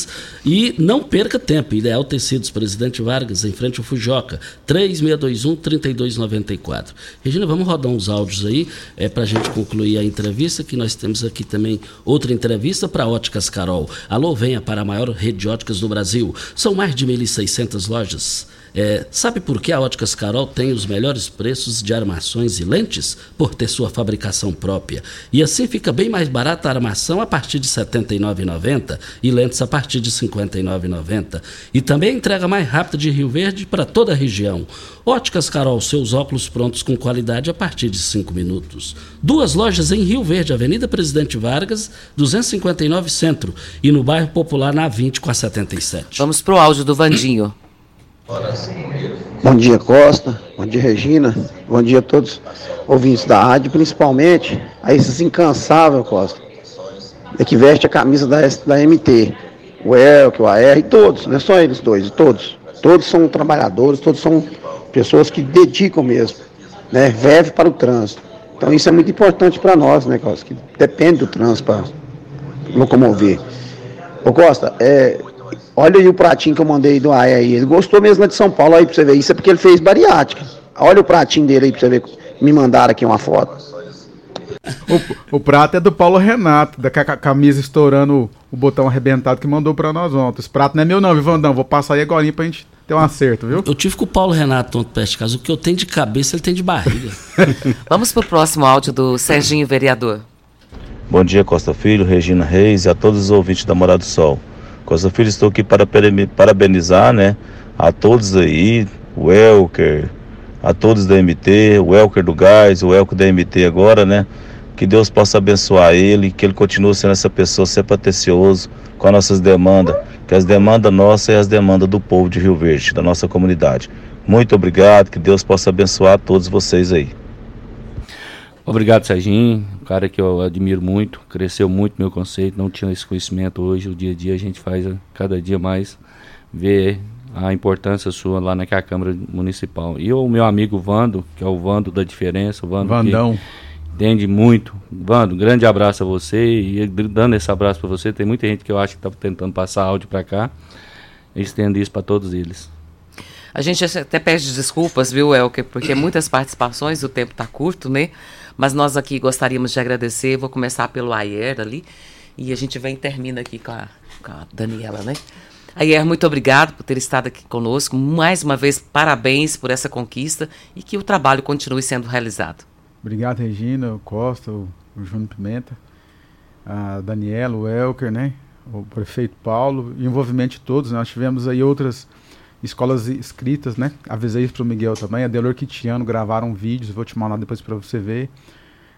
E não perca tempo. Ideal Tecidos, Presidente Vargas, em frente ao Fujoca, 3621-3294. Regina, vamos rodar uns áudios aí é, para a gente concluir a entrevista, que nós temos aqui também outra entrevista para Óticas Carol. Alô, venha para a maior rede de óticas do Brasil. São mais de 1.600 lojas é, sabe por que a Óticas Carol tem os melhores preços de armações e lentes? Por ter sua fabricação própria. E assim fica bem mais barata a armação a partir de R$ 79,90 e lentes a partir de R$ 59,90. E também entrega mais rápida de Rio Verde para toda a região. Óticas Carol, seus óculos prontos com qualidade a partir de 5 minutos. Duas lojas em Rio Verde, Avenida Presidente Vargas, 259 Centro, e no bairro Popular na 20 com a 77. Vamos pro áudio do Vandinho. Bom dia, Costa. Bom dia, Regina. Bom dia a todos ouvintes da rádio, principalmente a esses incansáveis, Costa, é que veste a camisa da, da MT. O Elke, o AR, e todos, não é só eles dois, todos. Todos são trabalhadores, todos são pessoas que dedicam mesmo, né? Verve para o trânsito. Então isso é muito importante para nós, né, Costa? Que depende do trânsito para locomover. Ô Costa, é, Olha aí o pratinho que eu mandei do AE aí. Ele gostou mesmo lá de São Paulo aí pra você ver. Isso é porque ele fez bariátrica. Olha o pratinho dele aí pra você ver. Me mandaram aqui uma foto. O, o prato é do Paulo Renato, da camisa estourando o botão arrebentado que mandou pra nós ontem. Esse prato não é meu não, Vivandão. Vou passar aí agora pra gente ter um acerto, viu? Eu tive com o Paulo Renato ontem perto de casa. O que eu tenho de cabeça, ele tem de barriga. Vamos pro próximo áudio do Serginho Vereador. Bom dia, Costa Filho, Regina Reis e a todos os ouvintes da Morada do Sol. Costa Filho, estou aqui para parabenizar, né, a todos aí, o Elker, a todos da MT, o Elker do Gás, o Elker da MT agora, né, que Deus possa abençoar ele, que ele continue sendo essa pessoa sempre atencioso com as nossas demandas, que as demandas nossas e as demandas do povo de Rio Verde, da nossa comunidade. Muito obrigado, que Deus possa abençoar todos vocês aí. Obrigado, Serginho. Um cara que eu admiro muito, cresceu muito meu conceito, não tinha esse conhecimento hoje. O dia a dia a gente faz cada dia mais ver a importância sua lá naquela Câmara Municipal. E o meu amigo Vando, que é o Vando da diferença, o Vando Vandão. entende muito. Vando, um grande abraço a você e dando esse abraço para você. Tem muita gente que eu acho que está tentando passar áudio para cá. Estendo isso para todos eles. A gente até pede desculpas, viu, Elker, porque muitas participações, o tempo está curto, né? Mas nós aqui gostaríamos de agradecer. Vou começar pelo Ayer ali. E a gente vem e termina aqui com a, com a Daniela, né? Ayer, muito obrigado por ter estado aqui conosco. Mais uma vez, parabéns por essa conquista e que o trabalho continue sendo realizado. Obrigado, Regina, o Costa, o, o Júnior Pimenta, a Daniela, o Elker, né? O prefeito Paulo, envolvimento de todos. Nós tivemos aí outras escolas escritas, né? Avisei isso pro Miguel também. A Delor Quitiano gravaram vídeos, vou te mandar depois para você ver.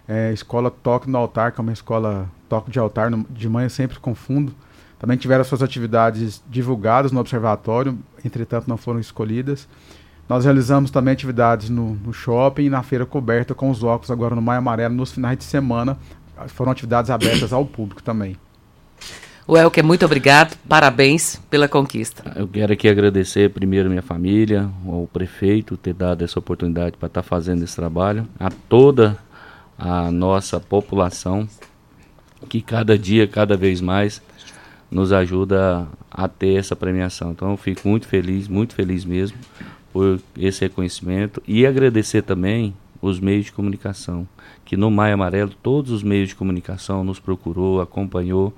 É, escola Toque no Altar, que é uma escola toque de altar, no, de manhã sempre confundo. Também tiveram suas atividades divulgadas no observatório, entretanto não foram escolhidas. Nós realizamos também atividades no, no shopping e na feira coberta com os óculos agora no Maio Amarelo nos finais de semana. Foram atividades abertas ao público também. O Elker, muito obrigado, parabéns pela conquista. Eu quero aqui agradecer primeiro minha família, ao prefeito ter dado essa oportunidade para estar tá fazendo esse trabalho, a toda a nossa população que cada dia, cada vez mais nos ajuda a ter essa premiação. Então eu fico muito feliz, muito feliz mesmo por esse reconhecimento e agradecer também os meios de comunicação, que no Maio Amarelo todos os meios de comunicação nos procurou, acompanhou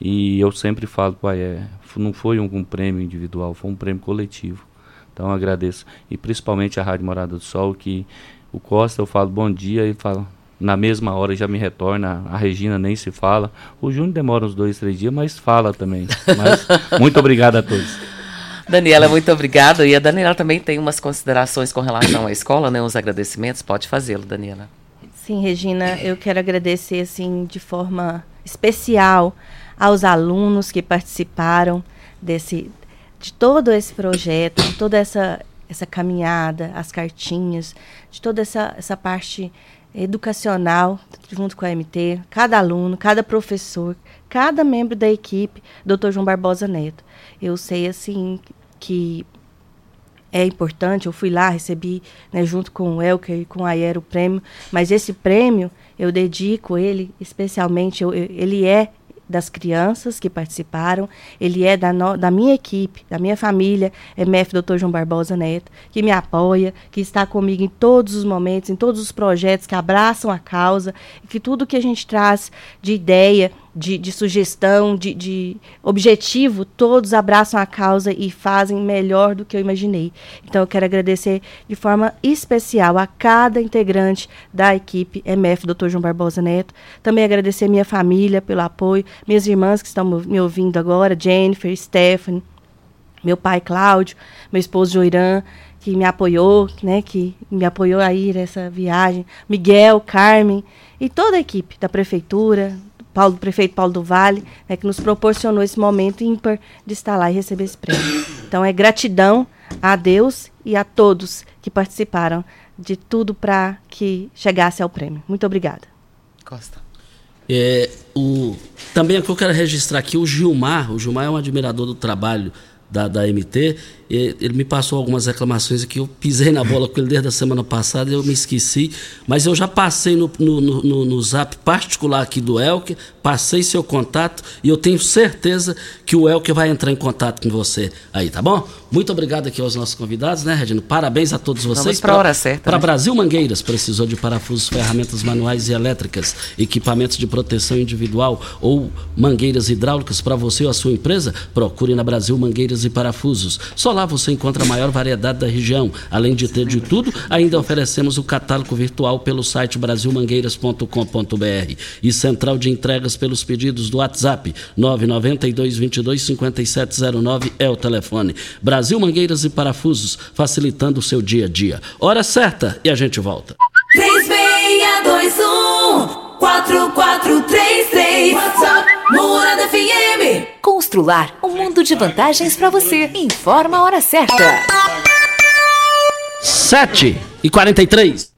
e eu sempre falo, pai, é, não foi um, um prêmio individual, foi um prêmio coletivo. Então agradeço. E principalmente a Rádio Morada do Sol, que o Costa, eu falo bom dia e fala, na mesma hora já me retorna, a Regina nem se fala. O Júnior demora uns dois, três dias, mas fala também. Mas, muito obrigado a todos. Daniela, muito obrigada. E a Daniela também tem umas considerações com relação à escola, né? Uns agradecimentos. Pode fazê-lo, Daniela. Sim, Regina, eu quero agradecer assim de forma especial aos alunos que participaram desse de todo esse projeto, de toda essa essa caminhada, as cartinhas, de toda essa essa parte educacional junto com a MT, cada aluno, cada professor, cada membro da equipe, Dr. João Barbosa Neto. Eu sei assim que é importante, eu fui lá, recebi né, junto com o Elker e com a Aero o prêmio, mas esse prêmio eu dedico ele especialmente, eu, ele é das crianças que participaram, ele é da, no, da minha equipe, da minha família, MF Dr. João Barbosa Neto, que me apoia, que está comigo em todos os momentos, em todos os projetos que abraçam a causa, e que tudo que a gente traz de ideia, de, de sugestão, de, de, objetivo, todos abraçam a causa e fazem melhor do que eu imaginei. Então eu quero agradecer de forma especial a cada integrante da equipe MF Dr. João Barbosa Neto. Também agradecer minha família pelo apoio, minhas irmãs que estão me ouvindo agora, Jennifer, Stephanie, meu pai Cláudio, meu esposo Joirã, que me apoiou, né, que me apoiou a ir essa viagem, Miguel, Carmen e toda a equipe da prefeitura, Paulo, prefeito Paulo do Vale, né, que nos proporcionou esse momento ímpar de estar lá e receber esse prêmio. Então é gratidão a Deus e a todos que participaram de tudo para que chegasse ao prêmio. Muito obrigada. Costa. É, o, também é que eu quero registrar aqui o Gilmar. O Gilmar é um admirador do trabalho da, da MT ele me passou algumas reclamações aqui. Eu pisei na bola com ele desde a semana passada, eu me esqueci. Mas eu já passei no, no, no, no zap particular aqui do Elker, passei seu contato e eu tenho certeza que o Elker vai entrar em contato com você aí, tá bom? Muito obrigado aqui aos nossos convidados, né, Regina? Parabéns a todos vocês. Vamos para a hora certa. Para né? Brasil Mangueiras, precisou de parafusos, ferramentas manuais e elétricas, equipamentos de proteção individual ou mangueiras hidráulicas para você ou a sua empresa? Procure na Brasil Mangueiras e Parafusos. Só lá você encontra a maior variedade da região. Além de ter de tudo, ainda oferecemos o catálogo virtual pelo site brasilmangueiras.com.br e central de entregas pelos pedidos do WhatsApp 992 22 5709 é o telefone. Brasil Mangueiras e Parafusos, facilitando o seu dia a dia. Hora certa e a gente volta. 3621 4433 WhatsApp Morada FM Constrular um mundo de vantagens para você. Informa a hora certa. 7 e 43.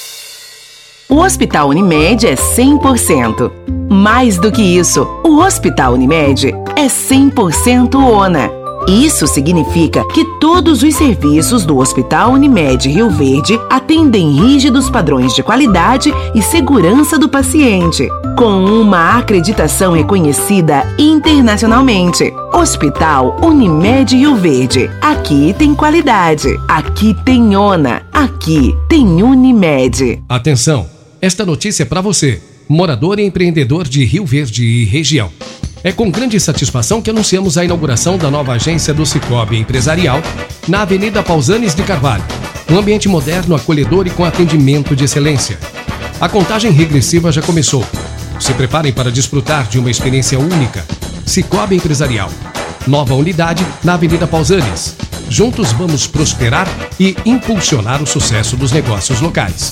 O Hospital Unimed é 100%. Mais do que isso, o Hospital Unimed é 100% ONA. Isso significa que todos os serviços do Hospital Unimed Rio Verde atendem rígidos padrões de qualidade e segurança do paciente, com uma acreditação reconhecida internacionalmente. Hospital Unimed Rio Verde. Aqui tem qualidade, aqui tem ONA, aqui tem Unimed. Atenção! Esta notícia é para você, morador e empreendedor de Rio Verde e região. É com grande satisfação que anunciamos a inauguração da nova agência do Cicobi Empresarial na Avenida Pausanes de Carvalho. Um ambiente moderno, acolhedor e com atendimento de excelência. A contagem regressiva já começou. Se preparem para desfrutar de uma experiência única. Cicobi Empresarial. nova unidade na Avenida Pausanes. Juntos vamos prosperar e impulsionar o sucesso dos negócios locais.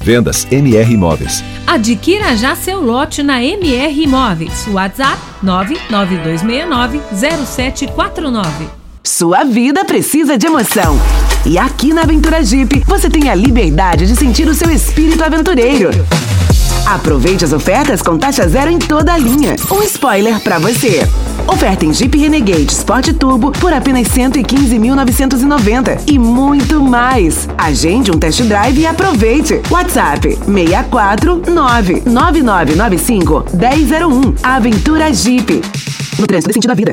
Vendas MR Imóveis. Adquira já seu lote na MR Imóveis. WhatsApp 992690749. Sua vida precisa de emoção. E aqui na Aventura Jeep, você tem a liberdade de sentir o seu espírito aventureiro. Aproveite as ofertas com taxa zero em toda a linha. Um spoiler para você. Oferta em Jeep Renegade Sport Turbo por apenas 115.990 e muito mais. Agende um test drive e aproveite. WhatsApp 649 9995 1001. Aventura Jeep. No trânsito sentido da vida.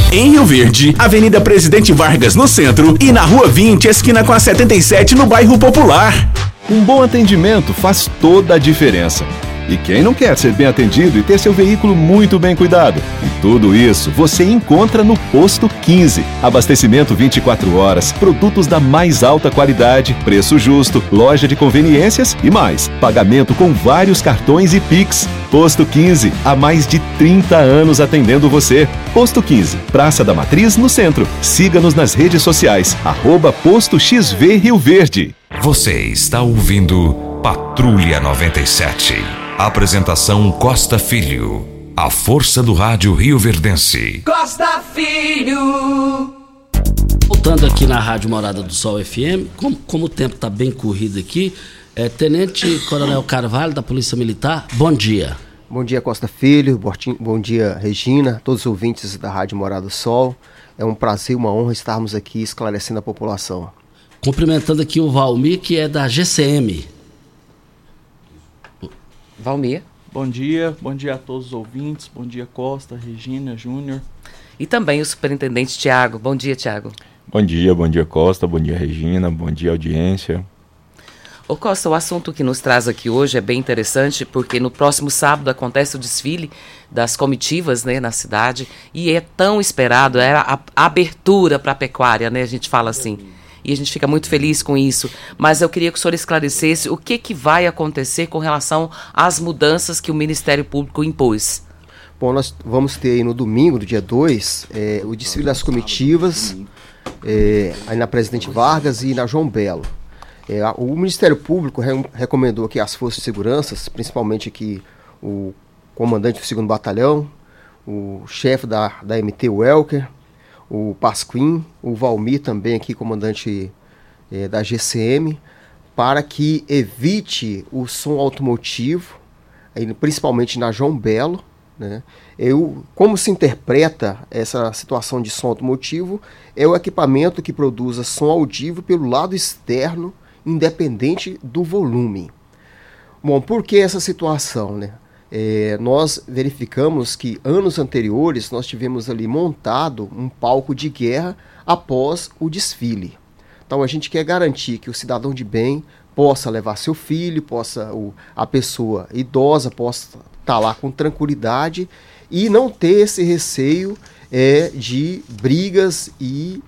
Em Rio Verde, Avenida Presidente Vargas no centro e na Rua 20, esquina com a 77 no bairro Popular. Um bom atendimento faz toda a diferença. E quem não quer ser bem atendido e ter seu veículo muito bem cuidado? E tudo isso você encontra no Posto 15. Abastecimento 24 horas, produtos da mais alta qualidade, preço justo, loja de conveniências e mais. Pagamento com vários cartões e Pix. Posto 15, há mais de 30 anos atendendo você. Posto 15, Praça da Matriz, no centro. Siga-nos nas redes sociais, arroba Posto XV Rio Verde. Você está ouvindo Patrulha 97. Apresentação Costa Filho. A força do rádio Rio Verdense. Costa Filho. Voltando aqui na Rádio Morada do Sol FM, como, como o tempo está bem corrido aqui, é, Tenente Coronel Carvalho, da Polícia Militar, bom dia. Bom dia, Costa Filho. Bom dia, Regina, todos os ouvintes da Rádio Morada do Sol. É um prazer, uma honra estarmos aqui esclarecendo a população. Cumprimentando aqui o Valmir, que é da GCM. Valmir. Bom dia, bom dia a todos os ouvintes, bom dia Costa, Regina, Júnior. E também o superintendente Tiago. Bom dia, Tiago. Bom dia, bom dia Costa, bom dia Regina, bom dia audiência. Ô Costa, o assunto que nos traz aqui hoje é bem interessante porque no próximo sábado acontece o desfile das comitivas né, na cidade e é tão esperado, é a, a abertura para a pecuária, né? A gente fala assim. E a gente fica muito feliz com isso. Mas eu queria que o senhor esclarecesse o que, que vai acontecer com relação às mudanças que o Ministério Público impôs. Bom, nós vamos ter aí no domingo, do dia 2, é, o desfile das comitivas, é, aí na Presidente Vargas e na João Belo. É, o Ministério Público re- recomendou aqui as forças de segurança, principalmente aqui o comandante do 2 Batalhão, o chefe da, da MT Welker, o Pasquim, o Valmir também aqui, comandante eh, da GCM, para que evite o som automotivo, principalmente na João Belo. Né? Eu, como se interpreta essa situação de som automotivo? É o equipamento que produza som audível pelo lado externo, independente do volume. Bom, por que essa situação, né? É, nós verificamos que anos anteriores nós tivemos ali montado um palco de guerra após o desfile. Então a gente quer garantir que o cidadão de bem possa levar seu filho, possa o, a pessoa idosa possa estar tá lá com tranquilidade e não ter esse receio é, de brigas e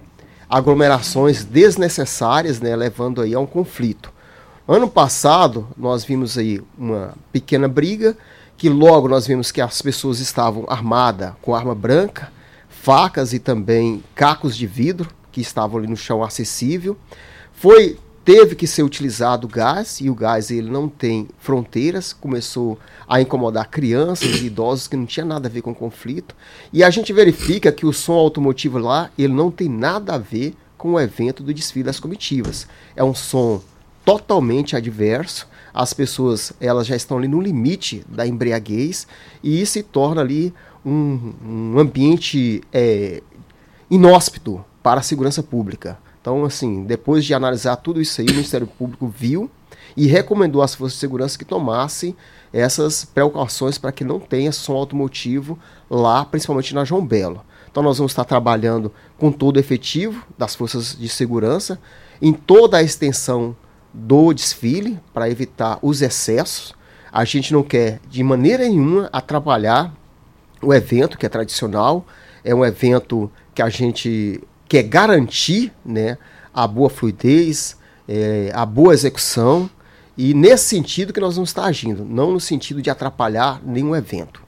aglomerações desnecessárias, né, levando aí a um conflito. Ano passado nós vimos aí uma pequena briga que logo nós vimos que as pessoas estavam armadas com arma branca, facas e também cacos de vidro que estavam ali no chão acessível. Foi teve que ser utilizado gás e o gás ele não tem fronteiras, começou a incomodar crianças e idosos que não tinha nada a ver com o conflito. E a gente verifica que o som automotivo lá, ele não tem nada a ver com o evento do desfile das comitivas. É um som totalmente adverso. As pessoas elas já estão ali no limite da embriaguez e se torna ali um, um ambiente é, inóspito para a segurança pública. Então, assim, depois de analisar tudo isso aí, o Ministério Público viu e recomendou às forças de segurança que tomassem essas precauções para que não tenha som automotivo lá, principalmente na João Belo. Então nós vamos estar trabalhando com todo o efetivo das forças de segurança em toda a extensão do desfile para evitar os excessos. A gente não quer de maneira nenhuma atrapalhar o evento que é tradicional, é um evento que a gente que é garantir né, a boa fluidez, é, a boa execução, e nesse sentido que nós vamos estar agindo, não no sentido de atrapalhar nenhum evento.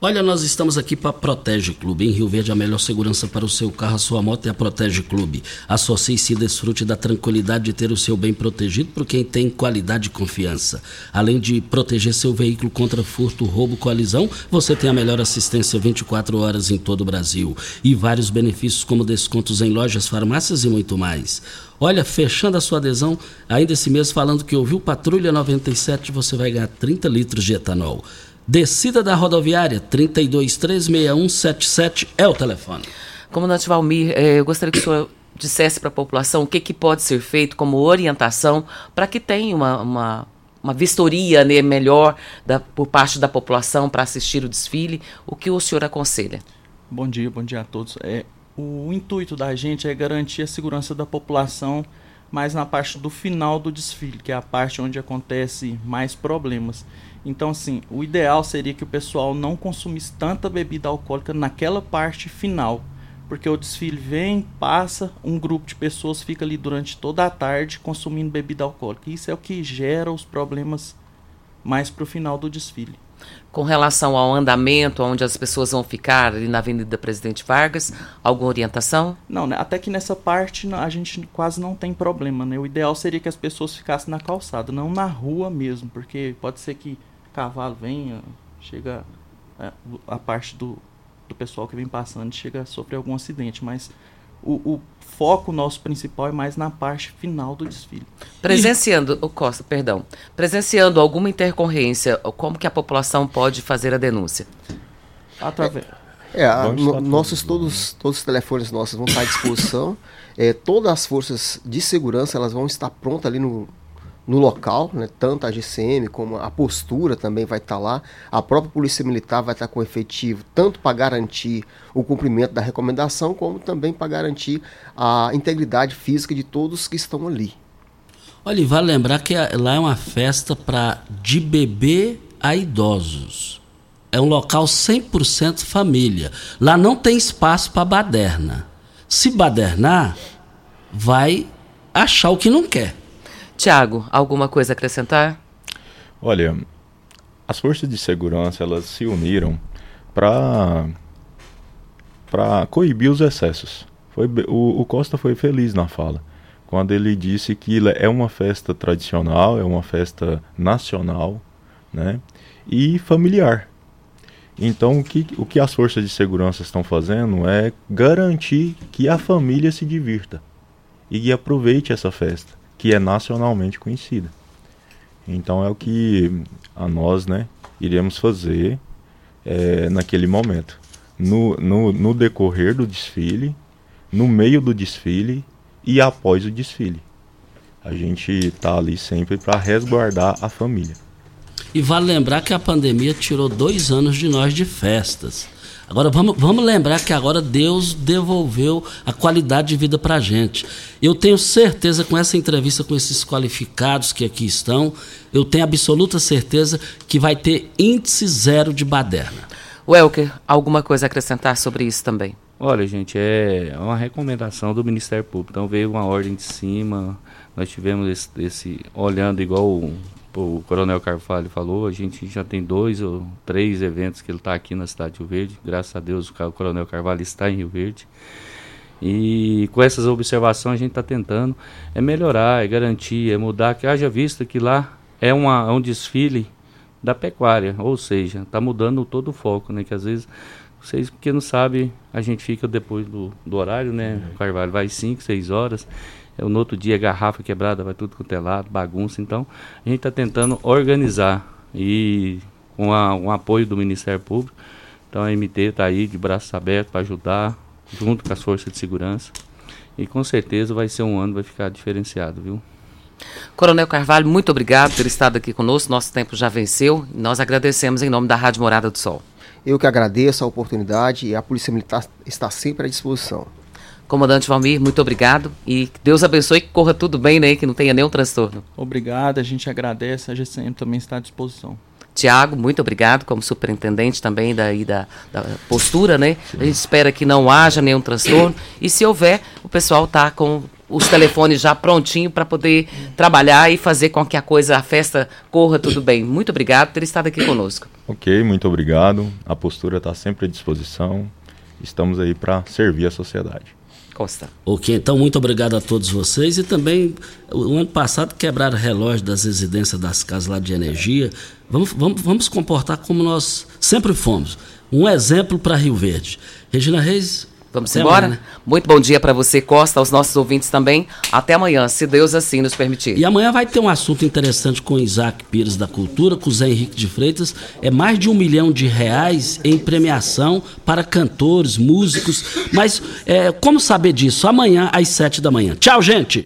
Olha, nós estamos aqui para Protege Clube. Em Rio Verde, a melhor segurança para o seu carro, a sua moto é a Protege Clube. Associe-se e desfrute da tranquilidade de ter o seu bem protegido por quem tem qualidade e confiança. Além de proteger seu veículo contra furto, roubo, colisão, você tem a melhor assistência 24 horas em todo o Brasil. E vários benefícios como descontos em lojas, farmácias e muito mais. Olha, fechando a sua adesão, ainda esse mês falando que ouviu Patrulha 97, você vai ganhar 30 litros de etanol. Descida da rodoviária, 32366177 é o telefone. Comandante Valmir, eh, eu gostaria que o senhor dissesse para a população o que, que pode ser feito como orientação para que tenha uma, uma, uma vistoria né, melhor da, por parte da população para assistir o desfile. O que o senhor aconselha? Bom dia, bom dia a todos. É, o intuito da gente é garantir a segurança da população mais na parte do final do desfile, que é a parte onde acontece mais problemas. Então, assim, o ideal seria que o pessoal não consumisse tanta bebida alcoólica naquela parte final. Porque o desfile vem, passa, um grupo de pessoas fica ali durante toda a tarde consumindo bebida alcoólica. Isso é o que gera os problemas mais para o final do desfile. Com relação ao andamento, onde as pessoas vão ficar ali na Avenida Presidente Vargas, alguma orientação? Não, né? até que nessa parte a gente quase não tem problema. Né? O ideal seria que as pessoas ficassem na calçada, não na rua mesmo, porque pode ser que cavalo venha, chega a, é, a parte do, do pessoal que vem passando chega a sofrer algum acidente, mas o, o foco nosso principal é mais na parte final do desfile. Presenciando, o Costa, perdão, presenciando alguma intercorrência, como que a população pode fazer a denúncia? Através. É, a, no, nossos todos, todos os telefones nossos vão estar à disposição. é, todas as forças de segurança elas vão estar prontas ali no, no local, né? tanto a GCM como a postura também vai estar lá, a própria Polícia Militar vai estar com efetivo, tanto para garantir o cumprimento da recomendação, como também para garantir a integridade física de todos que estão ali. Olha, vale lembrar que lá é uma festa para de bebê a idosos. É um local 100% família. Lá não tem espaço para baderna. Se badernar, vai achar o que não quer. Tiago, alguma coisa a acrescentar? Olha, as forças de segurança elas se uniram para para coibir os excessos. Foi, o, o Costa foi feliz na fala quando ele disse que é uma festa tradicional, é uma festa nacional, né? E familiar. Então, o que, o que as forças de segurança estão fazendo é garantir que a família se divirta e aproveite essa festa que é nacionalmente conhecida. Então é o que a nós, né, iremos fazer é, naquele momento. No, no, no decorrer do desfile, no meio do desfile e após o desfile. A gente está ali sempre para resguardar a família. E vale lembrar que a pandemia tirou dois anos de nós de festas. Agora vamos, vamos lembrar que agora Deus devolveu a qualidade de vida para a gente. Eu tenho certeza com essa entrevista com esses qualificados que aqui estão, eu tenho absoluta certeza que vai ter índice zero de baderna. Welker, alguma coisa a acrescentar sobre isso também? Olha, gente, é uma recomendação do Ministério Público. Então veio uma ordem de cima. Nós tivemos esse, esse olhando igual o, o Coronel Carvalho falou, a gente já tem dois ou três eventos que ele está aqui na cidade de Rio Verde. Graças a Deus o Coronel Carvalho está em Rio Verde. E com essas observações a gente está tentando é melhorar, é garantir, é mudar, que haja vista que lá é, uma, é um desfile da pecuária, ou seja, está mudando todo o foco, né? Que às vezes vocês porque não sabem, a gente fica depois do, do horário, né? O Carvalho vai 5, 6 horas. É, no outro dia garrafa quebrada, vai tudo com telado, bagunça. Então, a gente está tentando organizar e com a, um apoio do Ministério Público. Então a MT está aí de braços abertos para ajudar, junto com as forças de segurança. E com certeza vai ser um ano, vai ficar diferenciado, viu? Coronel Carvalho, muito obrigado por ter estado aqui conosco. Nosso tempo já venceu. Nós agradecemos em nome da Rádio Morada do Sol. Eu que agradeço a oportunidade e a Polícia Militar está sempre à disposição. Comandante Valmir, muito obrigado e que Deus abençoe que corra tudo bem, né? Que não tenha nenhum transtorno. Obrigado, a gente agradece, a GCM também está à disposição. Tiago, muito obrigado, como superintendente também da, da, da postura, né? Sim. A gente espera que não haja nenhum transtorno e se houver, o pessoal está com os telefones já prontinho para poder trabalhar e fazer com que a coisa, a festa corra tudo bem. Muito obrigado por ter estado aqui conosco. Ok, muito obrigado. A postura está sempre à disposição. Estamos aí para servir a sociedade. Costa. Ok, então muito obrigado a todos vocês. E também, o ano passado quebraram relógio das residências das casas lá de energia. Vamos, vamos, vamos comportar como nós sempre fomos. Um exemplo para Rio Verde. Regina Reis, Vamos Até embora? Amanhã, né? Muito bom dia para você, Costa, aos nossos ouvintes também. Até amanhã, se Deus assim nos permitir. E amanhã vai ter um assunto interessante com Isaac Pires da Cultura, com Zé Henrique de Freitas. É mais de um milhão de reais em premiação para cantores, músicos. Mas é, como saber disso? Amanhã, às sete da manhã. Tchau, gente!